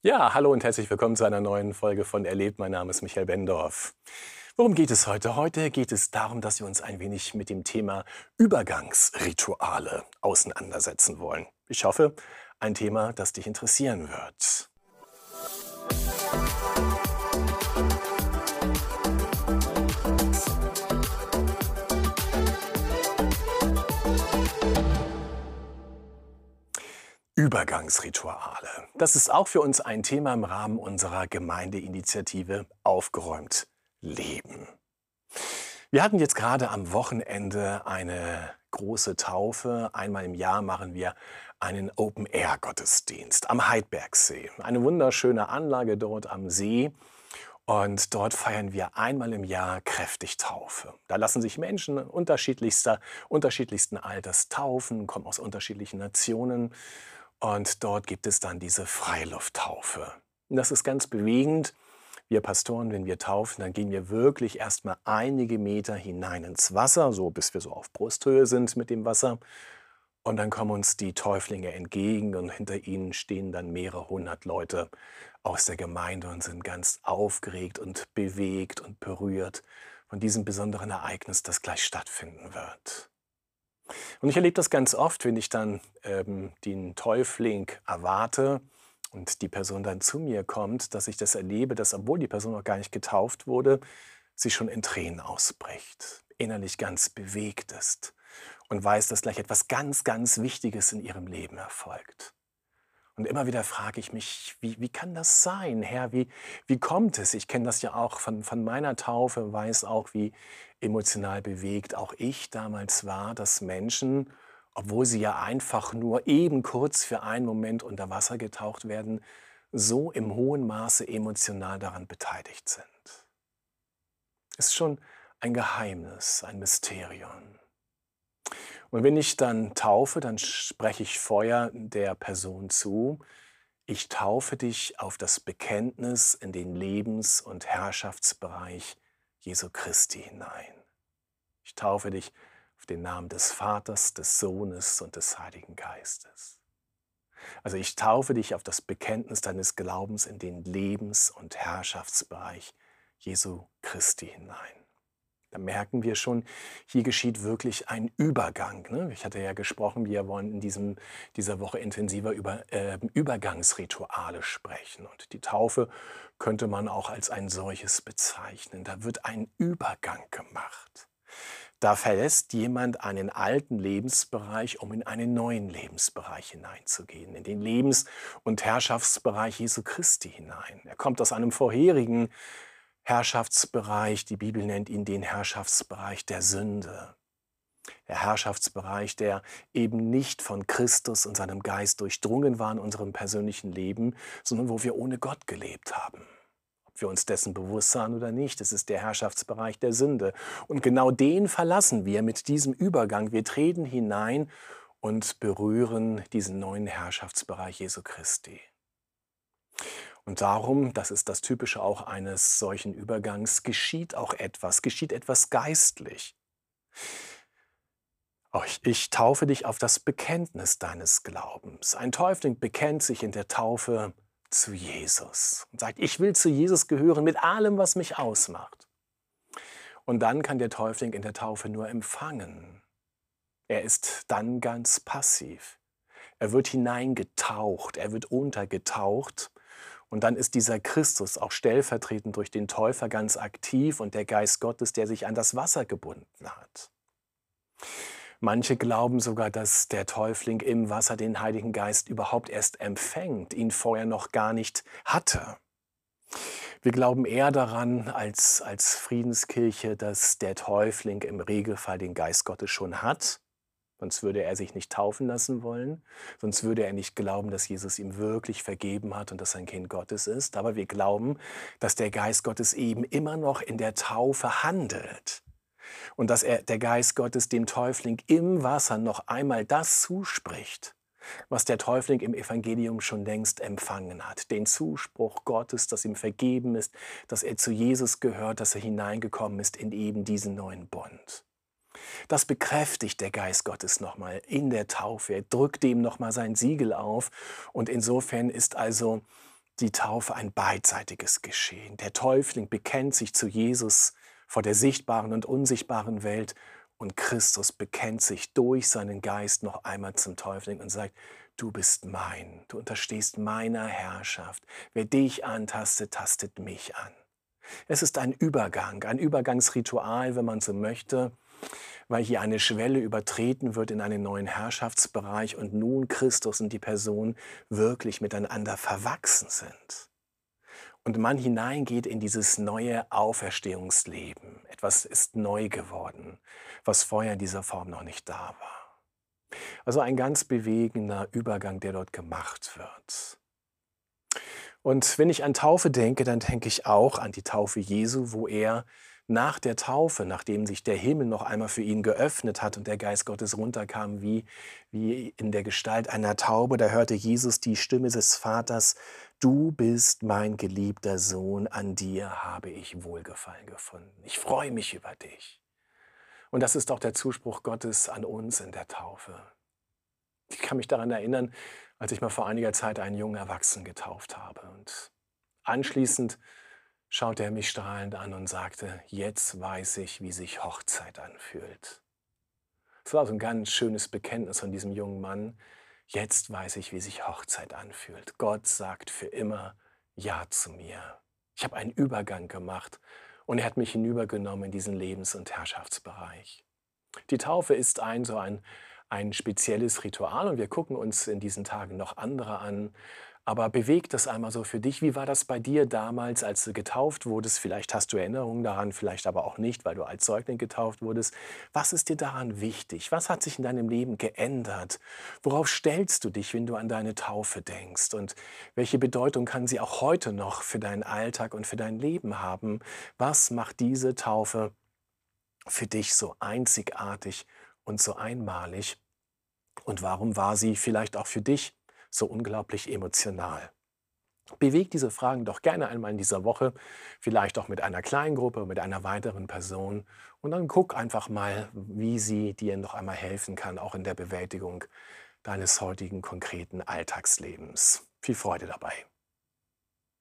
Ja, hallo und herzlich willkommen zu einer neuen Folge von Erlebt. Mein Name ist Michael Bendorf. Worum geht es heute? Heute geht es darum, dass wir uns ein wenig mit dem Thema Übergangsrituale auseinandersetzen wollen. Ich hoffe, ein Thema, das dich interessieren wird. Übergangsrituale. Das ist auch für uns ein Thema im Rahmen unserer Gemeindeinitiative Aufgeräumt Leben. Wir hatten jetzt gerade am Wochenende eine große Taufe. Einmal im Jahr machen wir einen Open-Air-Gottesdienst am Heidbergsee. Eine wunderschöne Anlage dort am See. Und dort feiern wir einmal im Jahr kräftig Taufe. Da lassen sich Menschen unterschiedlichster, unterschiedlichsten Alters taufen, kommen aus unterschiedlichen Nationen. Und dort gibt es dann diese Freilufttaufe. Und das ist ganz bewegend. Wir Pastoren, wenn wir taufen, dann gehen wir wirklich erstmal einige Meter hinein ins Wasser, so bis wir so auf Brusthöhe sind mit dem Wasser. Und dann kommen uns die Täuflinge entgegen und hinter ihnen stehen dann mehrere hundert Leute aus der Gemeinde und sind ganz aufgeregt und bewegt und berührt von diesem besonderen Ereignis, das gleich stattfinden wird. Und ich erlebe das ganz oft, wenn ich dann ähm, den Täufling erwarte und die Person dann zu mir kommt, dass ich das erlebe, dass obwohl die Person noch gar nicht getauft wurde, sie schon in Tränen ausbricht, innerlich ganz bewegt ist und weiß, dass gleich etwas ganz, ganz Wichtiges in ihrem Leben erfolgt. Und immer wieder frage ich mich, wie, wie kann das sein, Herr? Wie, wie kommt es? Ich kenne das ja auch von, von meiner Taufe, weiß auch, wie emotional bewegt auch ich damals war, dass Menschen, obwohl sie ja einfach nur eben kurz für einen Moment unter Wasser getaucht werden, so im hohen Maße emotional daran beteiligt sind. Ist schon ein Geheimnis, ein Mysterium. Und wenn ich dann taufe, dann spreche ich vorher der Person zu, ich taufe dich auf das Bekenntnis in den Lebens- und Herrschaftsbereich Jesu Christi hinein. Ich taufe dich auf den Namen des Vaters, des Sohnes und des Heiligen Geistes. Also ich taufe dich auf das Bekenntnis deines Glaubens in den Lebens- und Herrschaftsbereich Jesu Christi hinein. Da merken wir schon, hier geschieht wirklich ein Übergang. Ne? Ich hatte ja gesprochen, wir wollen in diesem, dieser Woche intensiver über äh, Übergangsrituale sprechen. Und die Taufe könnte man auch als ein solches bezeichnen. Da wird ein Übergang gemacht. Da verlässt jemand einen alten Lebensbereich, um in einen neuen Lebensbereich hineinzugehen, in den Lebens- und Herrschaftsbereich Jesu Christi hinein. Er kommt aus einem vorherigen Herrschaftsbereich, die Bibel nennt ihn den Herrschaftsbereich der Sünde. Der Herrschaftsbereich, der eben nicht von Christus und seinem Geist durchdrungen war in unserem persönlichen Leben, sondern wo wir ohne Gott gelebt haben. Ob wir uns dessen bewusst waren oder nicht, es ist der Herrschaftsbereich der Sünde. Und genau den verlassen wir mit diesem Übergang. Wir treten hinein und berühren diesen neuen Herrschaftsbereich Jesu Christi. Und darum, das ist das Typische auch eines solchen Übergangs, geschieht auch etwas, geschieht etwas geistlich. Ich, taufe dich auf das Bekenntnis deines Glaubens. Ein Täufling bekennt sich in der Taufe zu Jesus und sagt, ich will zu Jesus gehören mit allem, was mich ausmacht. Und dann kann der Täufling in der Taufe nur empfangen. Er ist dann ganz passiv. Er wird hineingetaucht, er wird untergetaucht und dann ist dieser Christus auch stellvertretend durch den Täufer ganz aktiv und der Geist Gottes, der sich an das Wasser gebunden hat. Manche glauben sogar, dass der Täufling im Wasser den Heiligen Geist überhaupt erst empfängt, ihn vorher noch gar nicht hatte. Wir glauben eher daran als, als Friedenskirche, dass der Täufling im Regelfall den Geist Gottes schon hat Sonst würde er sich nicht taufen lassen wollen. Sonst würde er nicht glauben, dass Jesus ihm wirklich vergeben hat und dass er ein Kind Gottes ist. Aber wir glauben, dass der Geist Gottes eben immer noch in der Taufe handelt. Und dass er, der Geist Gottes dem Täufling im Wasser noch einmal das zuspricht, was der Täufling im Evangelium schon längst empfangen hat. Den Zuspruch Gottes, dass ihm vergeben ist, dass er zu Jesus gehört, dass er hineingekommen ist in eben diesen neuen Bund. Das bekräftigt der Geist Gottes nochmal in der Taufe. Er drückt dem nochmal sein Siegel auf. Und insofern ist also die Taufe ein beidseitiges Geschehen. Der Täufling bekennt sich zu Jesus vor der sichtbaren und unsichtbaren Welt und Christus bekennt sich durch seinen Geist noch einmal zum Täufling und sagt, du bist mein, du unterstehst meiner Herrschaft. Wer dich antastet, tastet mich an. Es ist ein Übergang, ein Übergangsritual, wenn man so möchte, weil hier eine Schwelle übertreten wird in einen neuen Herrschaftsbereich und nun Christus und die Person wirklich miteinander verwachsen sind. Und man hineingeht in dieses neue Auferstehungsleben. Etwas ist neu geworden, was vorher in dieser Form noch nicht da war. Also ein ganz bewegender Übergang, der dort gemacht wird. Und wenn ich an Taufe denke, dann denke ich auch an die Taufe Jesu, wo er nach der Taufe, nachdem sich der Himmel noch einmal für ihn geöffnet hat und der Geist Gottes runterkam wie, wie in der Gestalt einer Taube, da hörte Jesus die Stimme des Vaters, du bist mein geliebter Sohn, an dir habe ich Wohlgefallen gefunden. Ich freue mich über dich. Und das ist auch der Zuspruch Gottes an uns in der Taufe. Ich kann mich daran erinnern, als ich mal vor einiger Zeit einen jungen Erwachsenen getauft habe. Und anschließend schaute er mich strahlend an und sagte, jetzt weiß ich, wie sich Hochzeit anfühlt. Es war so ein ganz schönes Bekenntnis von diesem jungen Mann. Jetzt weiß ich, wie sich Hochzeit anfühlt. Gott sagt für immer Ja zu mir. Ich habe einen Übergang gemacht und er hat mich hinübergenommen in diesen Lebens- und Herrschaftsbereich. Die Taufe ist ein so ein, ein spezielles Ritual und wir gucken uns in diesen Tagen noch andere an. Aber bewegt das einmal so für dich. Wie war das bei dir damals, als du getauft wurdest? Vielleicht hast du Erinnerungen daran, vielleicht aber auch nicht, weil du als Säugling getauft wurdest. Was ist dir daran wichtig? Was hat sich in deinem Leben geändert? Worauf stellst du dich, wenn du an deine Taufe denkst? Und welche Bedeutung kann sie auch heute noch für deinen Alltag und für dein Leben haben? Was macht diese Taufe für dich so einzigartig und so einmalig? Und warum war sie vielleicht auch für dich so unglaublich emotional? Beweg diese Fragen doch gerne einmal in dieser Woche, vielleicht auch mit einer kleinen Gruppe, mit einer weiteren Person und dann guck einfach mal, wie sie dir noch einmal helfen kann, auch in der Bewältigung deines heutigen konkreten Alltagslebens. Viel Freude dabei.